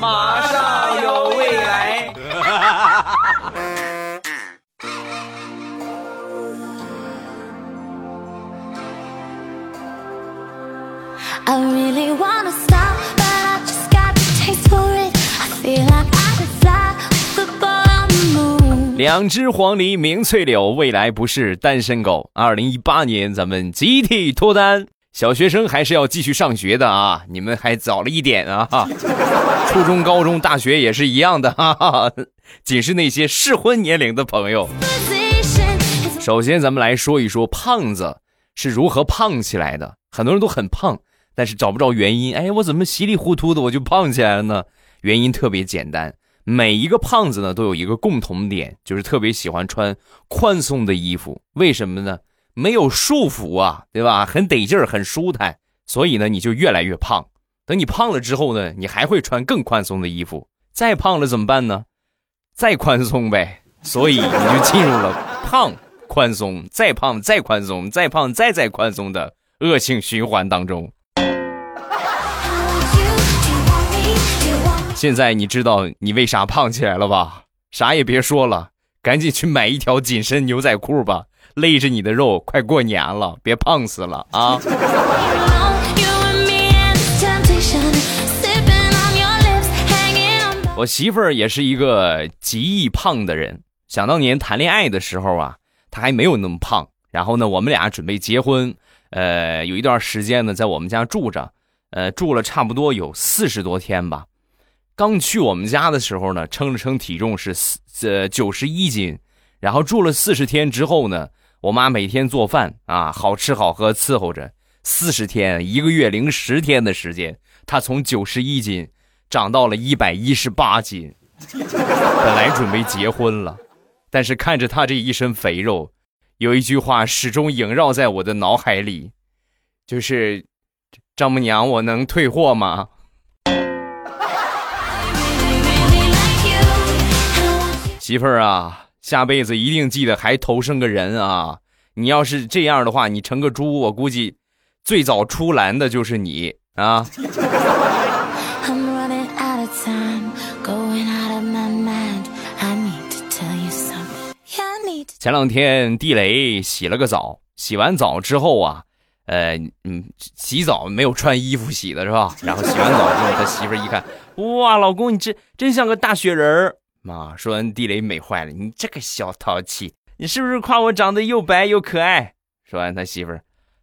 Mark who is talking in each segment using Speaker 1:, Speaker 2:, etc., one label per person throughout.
Speaker 1: 马上有未来。
Speaker 2: I really wanna stop, but I just got the taste for it. I feel like I could fly with the boy on the moon.
Speaker 3: 两只黄鹂鸣翠柳，未来不是单身狗。二零一八年，咱们集体脱单。小学生还是要继续上学的啊，你们还早了一点啊。初中、高中、大学也是一样的，哈哈。仅是那些适婚年龄的朋友。首先，咱们来说一说胖子是如何胖起来的。很多人都很胖，但是找不着原因。哎，我怎么稀里糊涂的我就胖起来了呢？原因特别简单，每一个胖子呢都有一个共同点，就是特别喜欢穿宽松的衣服。为什么呢？没有束缚啊，对吧？很得劲儿，很舒坦，所以呢你就越来越胖。等你胖了之后呢，你还会穿更宽松的衣服。再胖了怎么办呢？再宽松呗。所以你就进入了 胖、宽松、再胖、再宽松、再胖、再再宽松的恶性循环当中。现在你知道你为啥胖起来了吧？啥也别说了，赶紧去买一条紧身牛仔裤吧，勒着你的肉，快过年了，别胖死了啊 我媳妇儿也是一个极易胖的人。想当年谈恋爱的时候啊，她还没有那么胖。然后呢，我们俩准备结婚，呃，有一段时间呢，在我们家住着，呃，住了差不多有四十多天吧。刚去我们家的时候呢，称了称体重是四呃九十一斤，然后住了四十天之后呢，我妈每天做饭啊，好吃好喝伺候着。四十天，一个月零十天的时间，她从九十一斤长到了一百一十八斤。本来准备结婚了，但是看着她这一身肥肉，有一句话始终萦绕在我的脑海里，就是丈母娘，我能退货吗. 媳妇儿啊，下辈子一定记得还投生个人啊！你要是这样的话，你成个猪，我估计最早出栏的就是你啊.前两天地雷洗了个澡，洗完澡之后啊，呃，嗯，洗澡没有穿衣服洗的是吧？然后洗完澡之后，他媳妇儿一看，哇，老公你这真像个大雪人儿啊！说完地雷美坏了，你这个小淘气，你是不是夸我长得又白又可爱？说完他媳妇儿，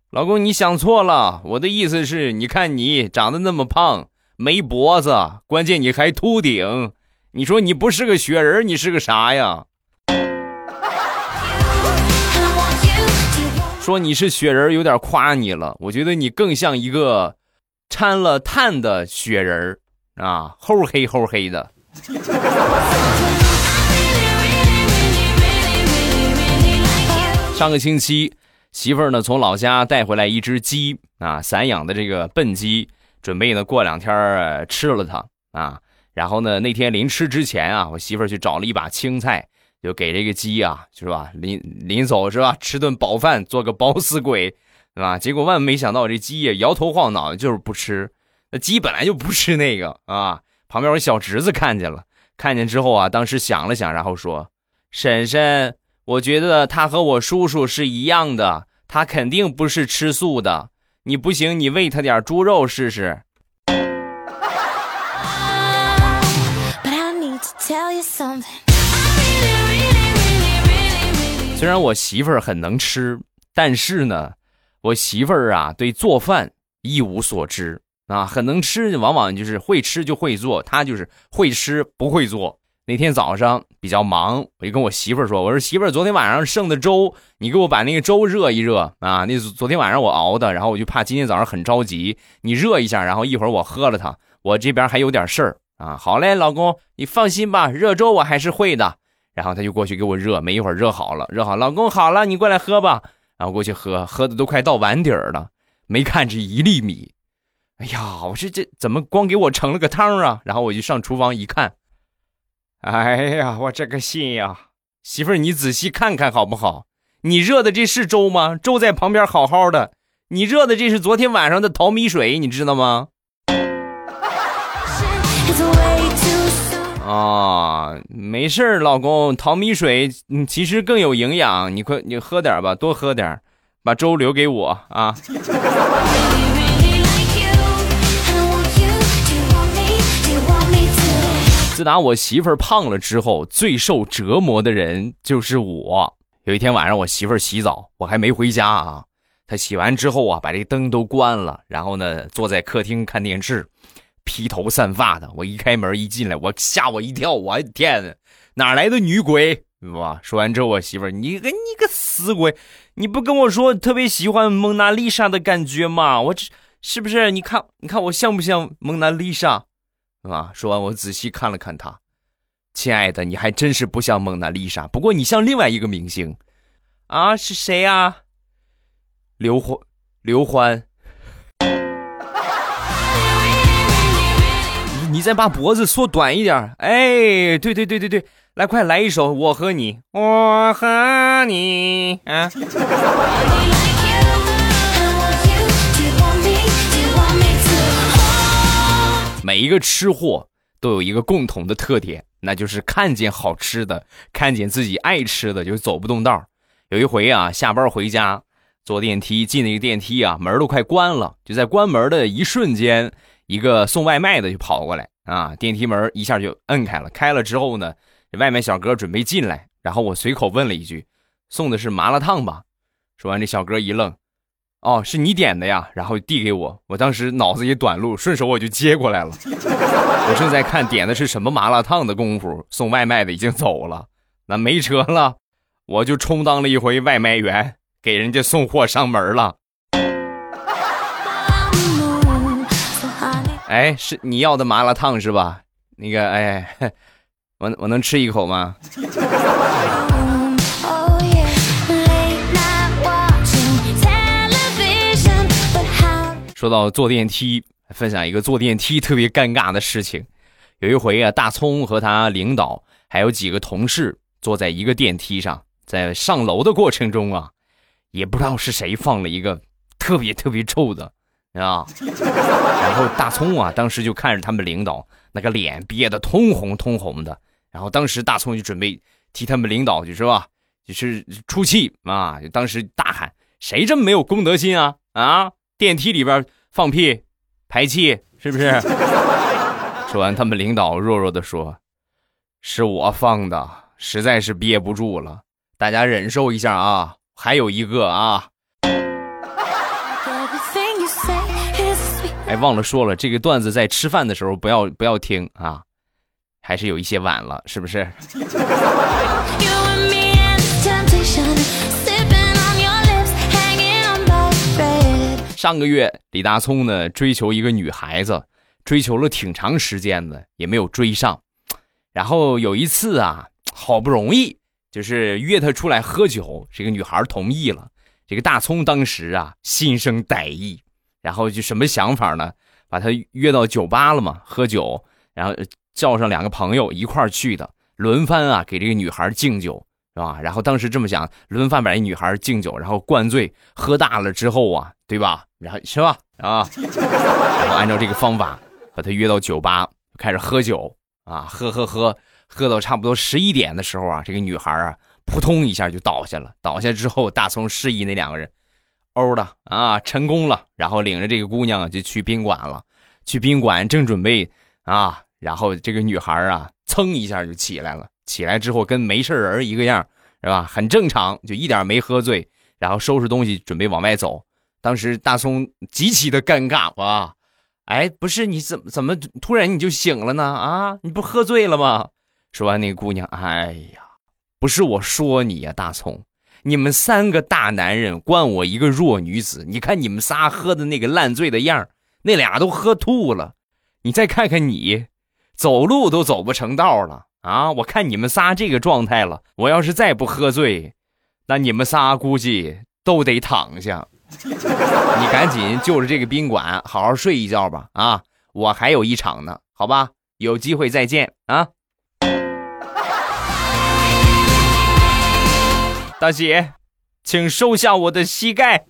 Speaker 3: 老公你想错了，我的意思是，你看你长得那么胖，没脖子，关键你还秃顶，你说你不是个雪人，你是个啥呀？说你是雪人有点夸你了，我觉得你更像一个掺了碳的雪人啊，齁黑齁黑的。上个星期，媳妇儿呢从老家带回来一只鸡啊，散养的这个笨鸡，准备呢过两天吃了它啊。然后呢那天临吃之前啊，我媳妇儿去找了一把青菜，就给这个鸡啊，是吧？临临走是吧？吃顿饱饭，做个饱死鬼，对吧？结果万没想到，这鸡也摇头晃脑，就是不吃。那鸡本来就不吃那个啊。旁边我小侄子看见了，看见之后啊，当时想了想，然后说：“婶婶，我觉得他和我叔叔是一样的，他肯定不是吃素的。你不行，你喂他点猪肉试试。虽然我媳妇儿很能吃，但是呢，我媳妇儿啊对做饭一无所知啊，很能吃，往往就是会吃就会做，他就是会吃不会做。那天早上比较忙，我就跟我媳妇儿说：“我说媳妇儿，昨天晚上剩的粥，你给我把那个粥热一热啊。那昨天晚上我熬的，然后我就怕今天早上很着急，你热一下，然后一会儿我喝了它，我这边还有点事儿啊。好嘞，老公，你放心吧，热粥我还是会的。然后他就过去给我热，没一会儿热好了，热好，老公好了，你过来喝吧。然后过去喝，喝的都快到碗底儿了，没看这一粒米。哎呀，我说这怎么光给我盛了个汤啊？然后我就上厨房一看，哎呀，我这个心呀，媳妇儿，你仔细看看好不好？你热的这是粥吗？粥在旁边好好的，你热的这是昨天晚上的淘米水，你知道吗？啊，没事儿，老公，淘米水嗯其实更有营养，你快你喝点吧，多喝点，把粥留给我啊。自打我媳妇儿胖了之后，最受折磨的人就是我。有一天晚上，我媳妇儿洗澡，我还没回家啊。她洗完之后啊，把这灯都关了，然后呢，坐在客厅看电视，披头散发的。我一开门一进来，我吓我一跳，我天哪，哪来的女鬼？哇！说完之后，我媳妇儿，你个你个死鬼，你不跟我说特别喜欢蒙娜丽莎的感觉吗？我这是不是？你看，你看我像不像蒙娜丽莎？啊！说完，我仔细看了看他，亲爱的，你还真是不像蒙娜丽莎，不过你像另外一个明星，啊，是谁呀、刘欢，刘欢。你再把脖子缩短一点，哎，对对对对对，来，快来一首《我和你》，我和你啊！每一个吃货都有一个共同的特点，那就是看见好吃的，看见自己爱吃的就走不动道。有一回啊，下班回家，坐电梯进那个电梯啊，门都快关了，就在关门的一瞬间，一个送外卖的就跑过来啊，电梯门一下就摁开了。开了之后呢，这外卖小哥准备进来，然后我随口问了一句：“送的是麻辣烫吧？”说完，这小哥一愣。哦，是你点的呀，然后递给我，我当时脑子一短路，顺手我就接过来了。我正在看点的是什么麻辣烫的功夫，送外卖的已经走了，那没车了，我就充当了一回外卖员，给人家送货上门了。哎，是你要的麻辣烫是吧？那个，哎，我我能吃一口吗？说到坐电梯，分享一个坐电梯特别尴尬的事情。有一回啊，大葱和他领导还有几个同事坐在一个电梯上，在上楼的过程中啊，也不知道是谁放了一个特别特别臭的啊，然后大葱啊，当时就看着他们领导那个脸憋得通红通红的，然后当时大葱就准备替他们领导就是吧，就是出气啊，当时大喊：“谁这么没有公德心啊？啊，电梯里边放屁、排气，是不是？” 说完，他们领导弱弱的说：“是我放的，实在是憋不住了，大家忍受一下啊。还有一个啊.哎，忘了说了，这个段子在吃饭的时候不要不要听啊，还是有一些晚了，是不是？上个月李大聪呢追求一个女孩子，追求了挺长时间的，也没有追上。然后有一次啊，好不容易就是约她出来喝酒，这个女孩同意了。这个大葱当时啊心生歹意，然后就什么想法呢？把她约到酒吧了嘛，喝酒，然后叫上两个朋友一块儿去的，轮番啊给这个女孩敬酒，是吧？然后当时这么想，轮番把一女孩敬酒，然后灌醉，喝大了之后啊，对吧？然后是吧？啊，然后按照这个方法把她约到酒吧，开始喝酒啊，喝喝喝，喝到差不多十一点的时候啊，这个女孩啊，扑通一下就倒下了。倒下之后，大葱示意那两个人，欧了啊，成功了。然后领着这个姑娘就去宾馆了。去宾馆正准备啊，然后这个女孩啊，噌一下就起来了。起来之后跟没事人一个样，是吧？很正常，就一点没喝醉。然后收拾东西准备往外走。当时大葱极其的尴尬哇，哎，不是你怎么怎么突然你就醒了呢？啊，你不喝醉了吗？说完那个姑娘，哎呀，不是我说你呀、大葱，你们三个大男人惯我一个弱女子，你看你们仨喝的那个烂醉的样那俩都喝吐了，你再看看你，走路都走不成道了啊！我看你们仨这个状态了，我要是再不喝醉，那你们仨估计都得躺下。你赶紧就着这个宾馆好好睡一觉吧啊！我还有一场呢，好吧？有机会再见啊！大姐，请收下我的膝盖。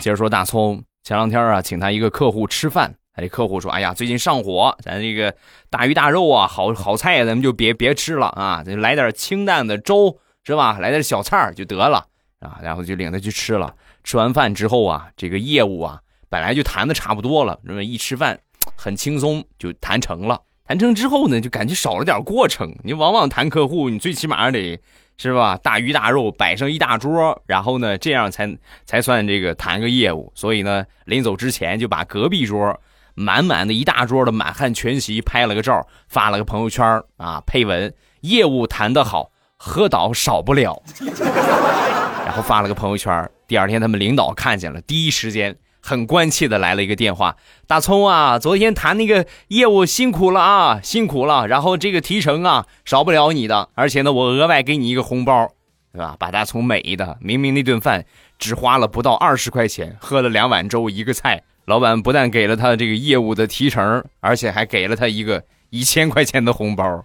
Speaker 3: 接着说大葱，前两天啊，请他一个客户吃饭，他这客户说：“哎呀，最近上火，咱这个大鱼大肉啊，好好菜咱们就别别吃了啊，就来点清淡的粥是吧？来点小菜就得了啊。”然后就领他去吃了。吃完饭之后啊，这个业务啊，本来就谈的差不多了，那么一吃饭很轻松就谈成了。谈成之后呢，就感觉少了点过程。你往往谈客户，你最起码得。是吧？大鱼大肉摆上一大桌，然后呢，这样才才算这个谈个业务。所以呢，临走之前就把隔壁桌满满的一大桌的满汉全席拍了个照，发了个朋友圈啊，配文：业务谈得好，喝倒少不了。然后发了个朋友圈。第二天他们领导看见了，第一时间。很关切的来了一个电话，大葱啊，昨天谈那个业务辛苦了啊，辛苦了。然后这个提成啊，少不了你的，而且呢，我额外给你一个红包，对吧？把大葱美的，明明那顿饭只花了不到二十块钱，喝了两碗粥一个菜，老板不但给了他这个业务的提成，而且还给了他一个一千块钱的红包。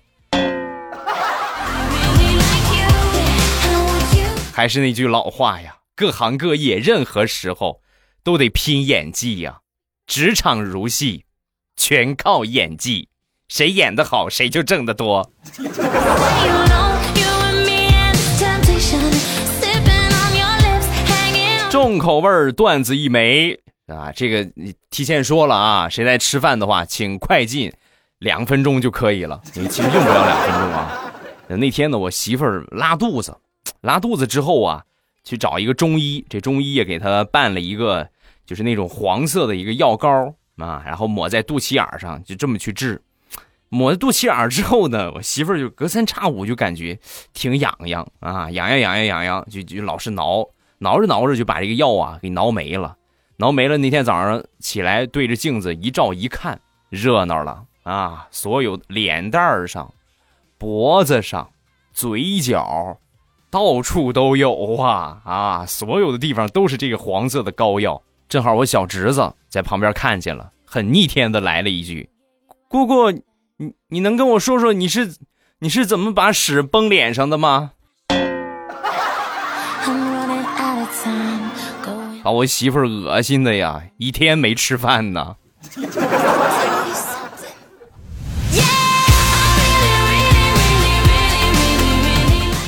Speaker 3: 还是那句老话呀，各行各业，任何时候。都得拼演技呀，职场如戏，全靠演技，谁演得好，谁就挣得多。重口味段子一枚啊，这个你提前说了啊，谁在吃饭的话，请快进，两分钟就可以了。你其实用不了两分钟啊。那天呢，我媳妇儿拉肚子，拉肚子之后啊，去找一个中医，这中医也给她办了一个。就是那种黄色的一个药膏啊，然后抹在肚脐眼上，就这么去治。抹在肚脐眼之后呢，我媳妇就隔三差五就感觉挺痒痒啊，痒痒痒痒痒痒，就就老是挠，挠着挠着就把这个药啊给挠没了。挠没了那天早上起来对着镜子一照一看，热闹了啊！所有脸蛋上、脖子上、嘴角，到处都有啊啊！所有的地方都是这个黄色的膏药。正好我小侄子在旁边看见了，很逆天的来了一句：“姑姑，你你能跟我说说你是你是怎么把屎崩脸上的吗？”把我媳妇儿恶心的呀，一天没吃饭呢。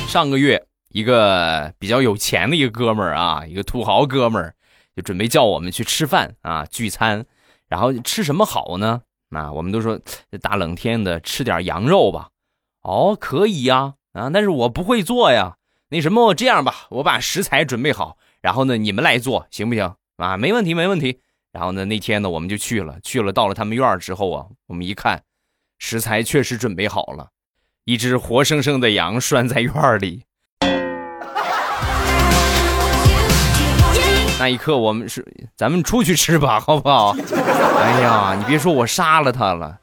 Speaker 3: 上个月，一个比较有钱的一个哥们儿啊，一个土豪哥们儿。就准备叫我们去吃饭啊，聚餐，然后吃什么好呢？啊，我们都说大冷天的吃点羊肉吧。哦，可以呀，啊，但是我不会做呀。那什么，这样吧，我把食材准备好，然后呢，你们来做，行不行？啊，没问题，没问题。然后呢，那天呢，我们就去了，去了，到了他们院之后啊，我们一看，食材确实准备好了，一只活生生的羊拴在院里。那一刻，我们是咱们出去吃吧，好不好？哎呀，你别说我杀了他了，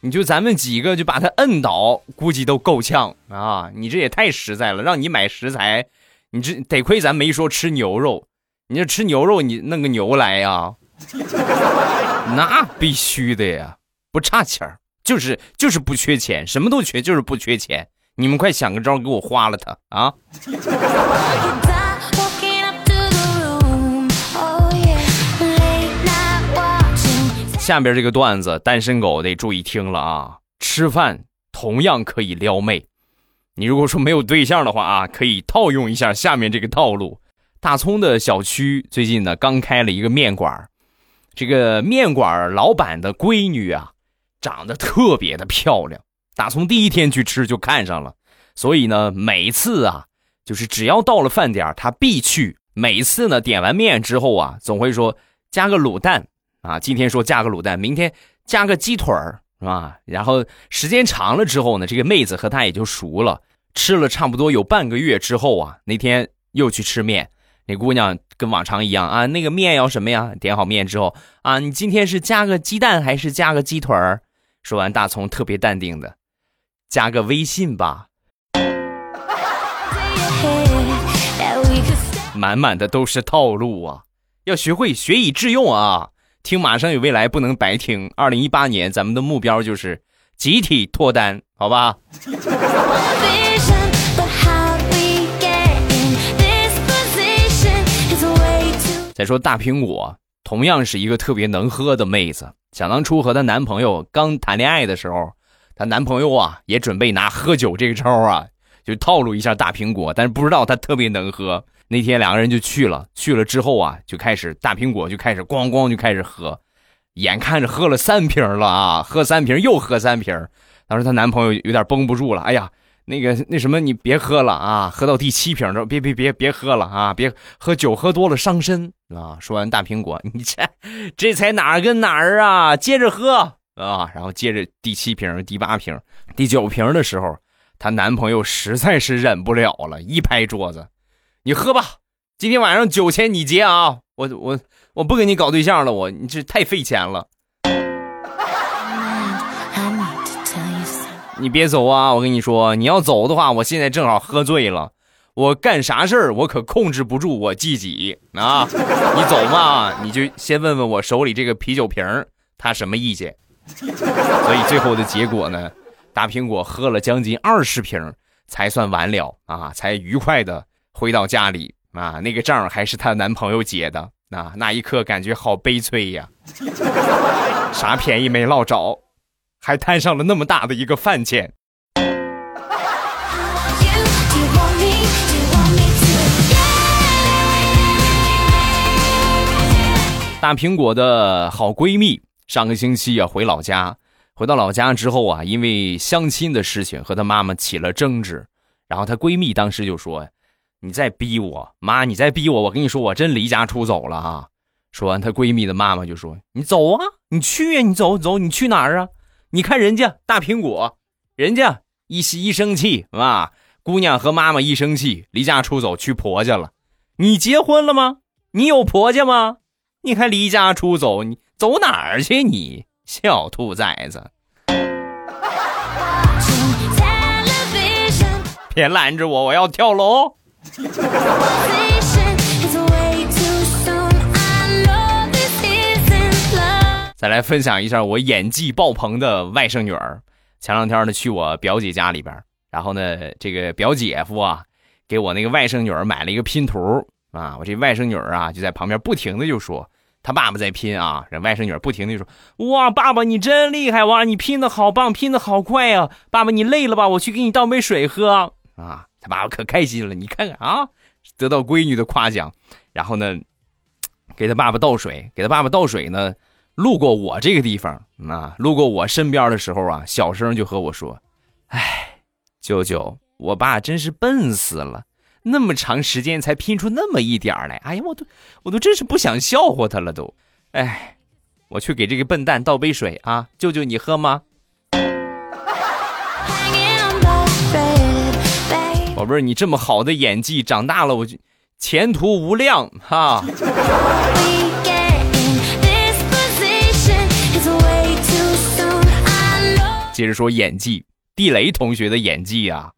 Speaker 3: 你就咱们几个就把他摁倒，估计都够呛啊！你这也太实在了，让你买食材，你这得亏咱没说吃牛肉，你这吃牛肉，你弄个牛来呀？那必须的呀，不差钱儿，就是就是不缺钱，什么都缺，就是不缺钱。你们快想个招给我花了他啊！下边这个段子，单身狗得注意听了啊！吃饭同样可以撩妹，你如果说没有对象的话啊，可以套用一下下面这个套路。大葱的小区最近呢刚开了一个面馆，这个面馆老板的闺女啊，长得特别的漂亮。大葱第一天去吃就看上了，所以呢每次啊，就是只要到了饭点他必去。每次呢点完面之后啊，总会说加个卤蛋。啊，今天说加个卤蛋，明天加个鸡腿儿，是吧？然后时间长了之后呢，这个妹子和他也就熟了。吃了差不多有半个月之后啊，那天又去吃面，那姑娘跟往常一样啊，那个面要什么呀？点好面之后啊，你今天是加个鸡蛋还是加个鸡腿儿？说完，大葱特别淡定的，加个微信吧。满满的都是套路啊，要学会学以致用啊。听马上有未来不能白听。二零一八年咱们的目标就是集体脱单，好吧？再说大苹果同样是一个特别能喝的妹子。想当初和她男朋友刚谈恋爱的时候，她男朋友啊也准备拿喝酒这个招啊，就套路一下大苹果，但是不知道她特别能喝。那天两个人就去了，去了之后啊，就开始大苹果就开始咣咣就开始喝，眼看着喝了三瓶了啊，喝三瓶又喝三瓶。当时她男朋友有点绷不住了，哎呀，那个那什么，你别喝了啊，喝到第七瓶的，别别别别喝了啊，别喝酒喝多了伤身啊。说完大苹果，你这这才哪儿跟哪儿啊？接着喝啊，然后接着第七瓶、第八瓶、第九瓶的时候，她男朋友实在是忍不了了，一拍桌子。你喝吧，今天晚上酒钱你结啊！我我我不跟你搞对象了，我你这太费钱了。你别走啊！我跟你说，你要走的话，我现在正好喝醉了，我干啥事儿我可控制不住我自己啊！你走嘛，你就先问问我手里这个啤酒瓶他什么意见。所以最后的结果呢，大苹果喝了将近二十瓶才算完了啊，才愉快的。回到家里啊，那个账还是她男朋友结的，那那一刻感觉好悲催呀，啥便宜没捞着，还摊上了那么大的一个饭钱。大苹果的好闺蜜上个星期啊回老家，回到老家之后啊，因为相亲的事情和她妈妈起了争执，然后她闺蜜当时就说。你再逼我，妈！你再逼我，我跟你说，我真离家出走了啊！说完，她闺蜜的妈妈就说：“你走啊，你去呀，你走走，你去哪儿啊？你看人家大苹果，人家一一生气啊，姑娘和妈妈一生气，离家出走去婆家了。你结婚了吗？你有婆家吗？你还离家出走？你走哪儿去？你小兔崽子！别拦着我，我要跳楼！”再来分享一下我演技爆棚的外甥女儿。前两天呢，去我表姐家里边，然后呢，这个表姐夫啊，给我那个外甥女儿买了一个拼图啊。我这外甥女儿啊，就在旁边不停的就说，他爸爸在拼啊。人外甥女儿不停的就说，哇，爸爸你真厉害哇，你拼的好棒，拼的好快啊。爸爸你累了吧？我去给你倒杯水喝啊。他爸爸可开心了，你看看啊，得到闺女的夸奖，然后呢，给他爸爸倒水，给他爸爸倒水呢，路过我这个地方啊，路过我身边的时候啊，小声就和我说：“哎，舅舅，我爸真是笨死了，那么长时间才拼出那么一点来，哎呀，我都我都真是不想笑话他了都，哎，我去给这个笨蛋倒杯水啊，舅舅你喝吗？”宝贝儿，你这么好的演技，长大了我就前途无量哈。接着说演技，地雷同学的演技啊，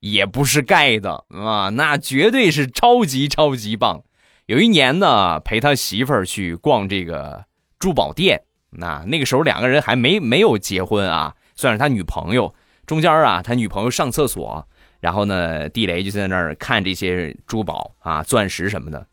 Speaker 3: 也不是盖的啊，那绝对是超级超级棒。有一年呢，陪他媳妇儿去逛这个珠宝店，那那个时候两个人还没没有结婚啊，算是他女朋友。中间啊，他女朋友上厕所。然后呢，地雷就在那儿看这些珠宝啊、钻石什么的，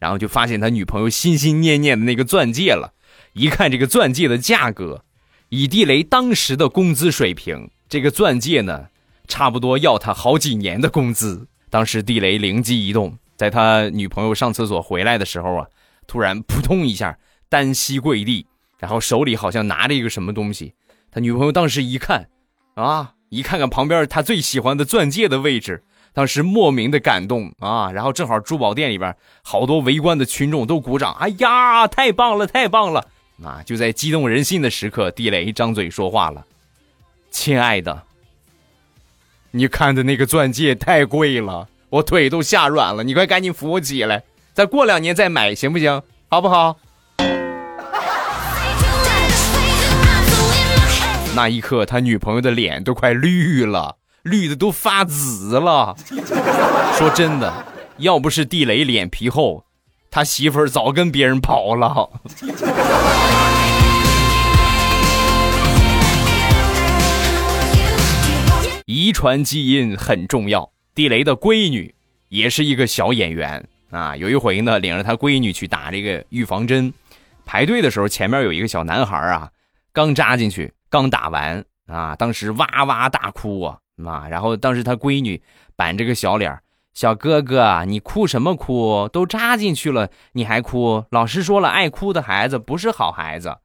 Speaker 3: 然后就发现他女朋友心心念念的那个钻戒了。一看这个钻戒的价格，以地雷当时的工资水平，这个钻戒呢，差不多要他好几年的工资。当时地雷灵机一动，在他女朋友上厕所回来的时候啊，突然扑通一下单膝跪地，然后手里好像拿着一个什么东西。他女朋友当时一看，啊。一看看旁边他最喜欢的钻戒的位置，当时莫名的感动啊！然后正好珠宝店里边好多围观的群众都鼓掌，哎呀，太棒了，太棒了！啊，就在激动人心的时刻，地雷张嘴说话了：“亲爱的，你看的那个钻戒太贵了，我腿都吓软了，你快赶紧扶我起来，再过两年再买，行不行？好不好？”那一刻，他女朋友的脸都快绿了，绿的都发紫了。说真的，要不是地雷脸皮厚，他媳妇儿早跟别人跑了。遗传基因很重要，地雷的闺女也是一个小演员啊。有一回呢，领着他闺女去打这个预防针，排队的时候，前面有一个小男孩啊，刚扎进去，刚打完啊，当时哇哇大哭啊，妈！然后当时他闺女板着个小脸小哥哥，你哭什么哭？都扎进去了，你还哭？老师说了，爱哭的孩子不是好孩子。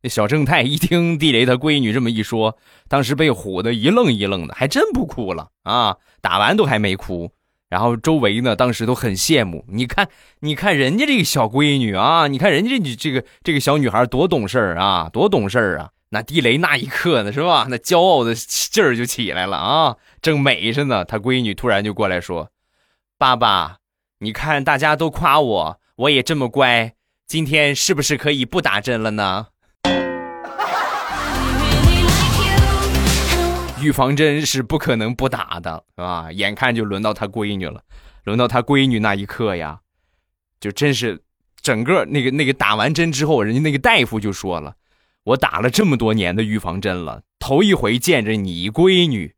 Speaker 3: 那小正太一听地雷他闺女这么一说，当时被唬得一愣一愣的，还真不哭了啊！打完都还没哭。然后周围呢，当时都很羡慕。你看，你看人家这个小闺女啊，你看人家这这个这个小女孩多懂事儿啊，多懂事儿啊！那地雷那一刻呢，是吧？那骄傲的劲儿就起来了啊，正美着呢。他闺女突然就过来说：“爸爸，你看大家都夸我，我也这么乖，今天是不是可以不打针了呢？”预防针是不可能不打的，是吧？眼看就轮到他闺女了，轮到他闺女那一刻呀，就真是整个那个那个打完针之后，人家那个大夫就说了：“我打了这么多年的预防针了，头一回见着你闺女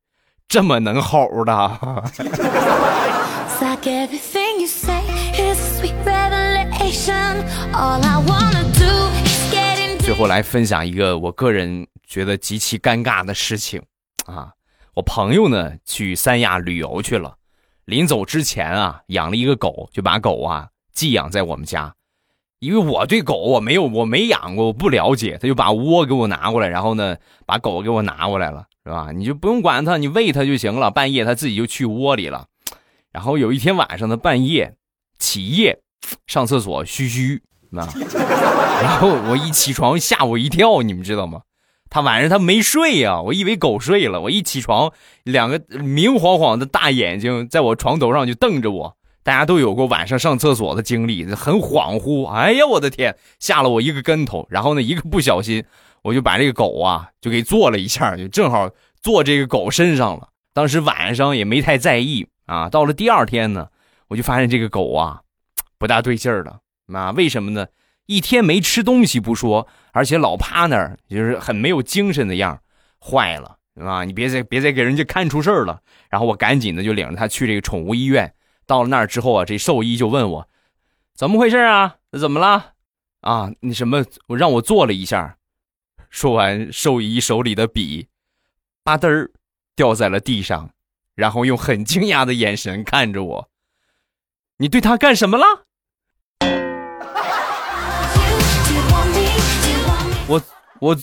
Speaker 3: 这么能吼的。”最后来分享一个我个人觉得极其尴尬的事情。啊，我朋友呢去三亚旅游去了，临走之前啊，养了一个狗，就把狗啊寄养在我们家。因为我对狗我没有我没养过，我不了解，他就把窝给我拿过来，然后呢把狗给我拿过来了，是吧？你就不用管它，你喂它就行了。半夜它自己就去窝里了。然后有一天晚上的半夜起夜上厕所嘘嘘，那 然后我一起床吓我一跳，你们知道吗？他晚上他没睡呀，我以为狗睡了。我一起床，两个明晃晃的大眼睛在我床头上就瞪着我。大家都有过晚上上厕所的经历，很恍惚。哎呀，我的天，吓了我一个跟头。然后呢，一个不小心，我就把这个狗啊就给坐了一下，就正好坐这个狗身上了。当时晚上也没太在意啊。到了第二天呢，我就发现这个狗啊不大对劲儿了。啊，为什么呢？一天没吃东西不说，而且老趴那儿，就是很没有精神的样坏了啊！你别再别再给人家看出事儿了。然后我赶紧的就领着他去这个宠物医院。到了那儿之后啊，这兽医就问我怎么回事啊？怎么了？啊，你什么？我让我做了一下。说完，兽医手里的笔吧嘚儿掉在了地上，然后用很惊讶的眼神看着我：“你对他干什么了？” 我我，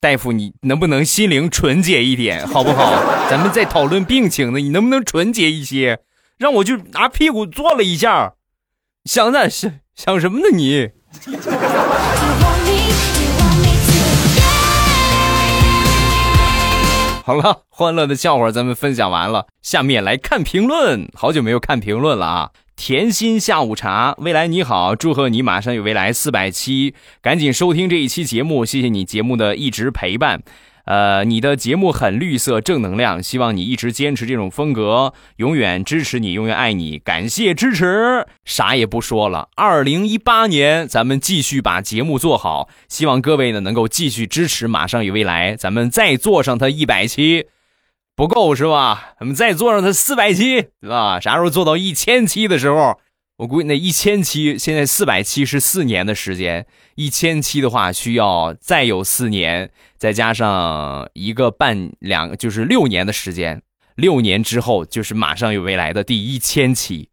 Speaker 3: 大夫，你能不能心灵纯洁一点，好不好？咱们在讨论病情呢，你能不能纯洁一些？让我就拿屁股坐了一下，想的想想什么呢？你。好了，欢乐的笑话咱们分享完了，下面来看评论。好久没有看评论了啊。甜心下午茶，未来你好，祝贺你马上有未来四百期，赶紧收听这一期节目，谢谢你节目的一直陪伴。呃，你的节目很绿色，正能量，希望你一直坚持这种风格，永远支持你，永远爱你，感谢支持。啥也不说了，二零一八年咱们继续把节目做好，希望各位呢能够继续支持，马上与未来，咱们再做上它一百期。不够是吧？咱们再做上它四百期，对吧？啥时候做到一千期的时候，我估计那一千期，现在四百期是四年的时间，一千期的话需要再有四年，再加上一个半两，就是六年的时间。六年之后就是马上有未来的第一千期，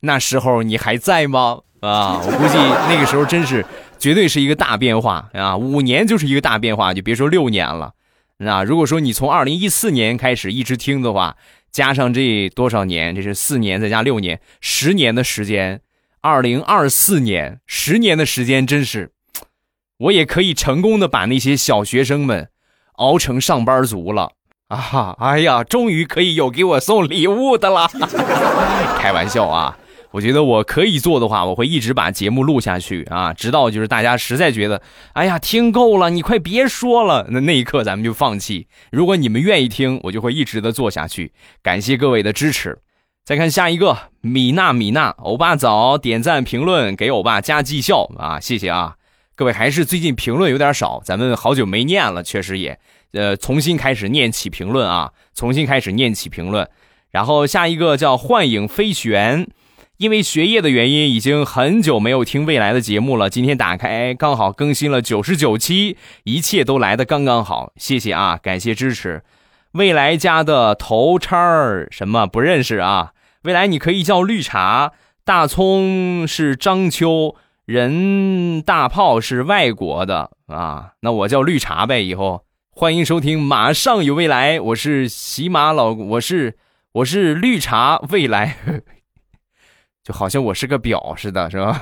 Speaker 3: 那时候你还在吗？啊，我估计那个时候真是绝对是一个大变化啊！五年就是一个大变化，就别说六年了。那如果说你从二零一四年开始一直听的话，加上这多少年，这是四年再加六年，十年的时间，二零二四年，十年的时间，真是，我也可以成功的把那些小学生们熬成上班族了啊！哎呀，终于可以有给我送礼物的了，开玩笑啊。我觉得我可以做的话，我会一直把节目录下去啊，直到就是大家实在觉得，哎呀，听够了，你快别说了，那那一刻咱们就放弃。如果你们愿意听，我就会一直的做下去。感谢各位的支持。再看下一个，米娜米娜，欧巴早点赞评论给欧巴加绩效啊，谢谢啊，各位还是最近评论有点少，咱们好久没念了，确实也，呃，重新开始念起评论啊，重新开始念起评论。然后下一个叫幻影飞旋。因为学业的原因，已经很久没有听未来的节目了。今天打开，刚好更新了九十九期，一切都来的刚刚好。谢谢啊，感谢支持。未来家的头叉儿什么不认识啊？未来你可以叫绿茶，大葱是章丘，人大炮是外国的啊。那我叫绿茶呗，以后欢迎收听，马上有未来。我是喜马老，我是我是绿茶未来。就好像我是个表似的，是吧？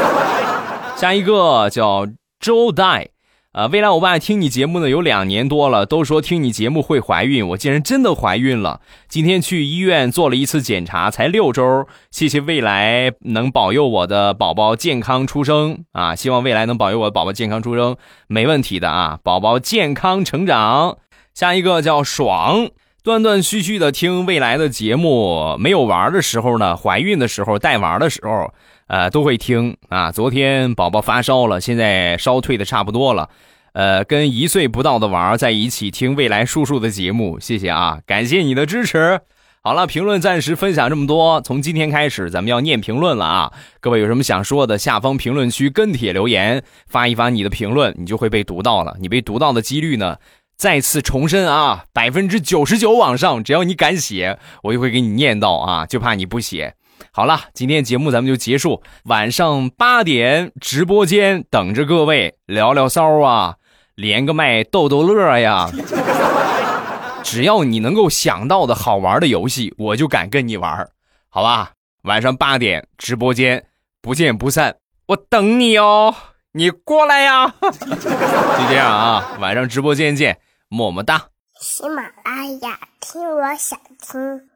Speaker 3: 下一个叫周代，呃，未来我爸听你节目呢有两年多了，都说听你节目会怀孕，我竟然真的怀孕了。今天去医院做了一次检查，才六周。谢谢未来能保佑我的宝宝健康出生啊！希望未来能保佑我的宝宝健康出生，没问题的啊！宝宝健康成长。下一个叫爽。断断续续的听未来的节目，没有玩的时候呢，怀孕的时候带娃的时候，呃，都会听啊。昨天宝宝发烧了，现在烧退的差不多了，呃，跟一岁不到的娃在一起听未来叔叔的节目，谢谢啊，感谢你的支持。好了，评论暂时分享这么多，从今天开始咱们要念评论了啊。各位有什么想说的，下方评论区跟帖留言，发一发你的评论，你就会被读到了。你被读到的几率呢？再次重申啊，百分之九十九往上，只要你敢写，我就会给你念到啊，就怕你不写。好了，今天节目咱们就结束，晚上八点直播间等着各位聊聊骚啊，连个麦逗逗乐呀。只要你能够想到的好玩的游戏，我就敢跟你玩，好吧？晚上八点直播间不见不散，我等你哦，你过来呀。就这样啊，晚上直播间见。么么哒！
Speaker 4: 喜马拉雅，听我想听。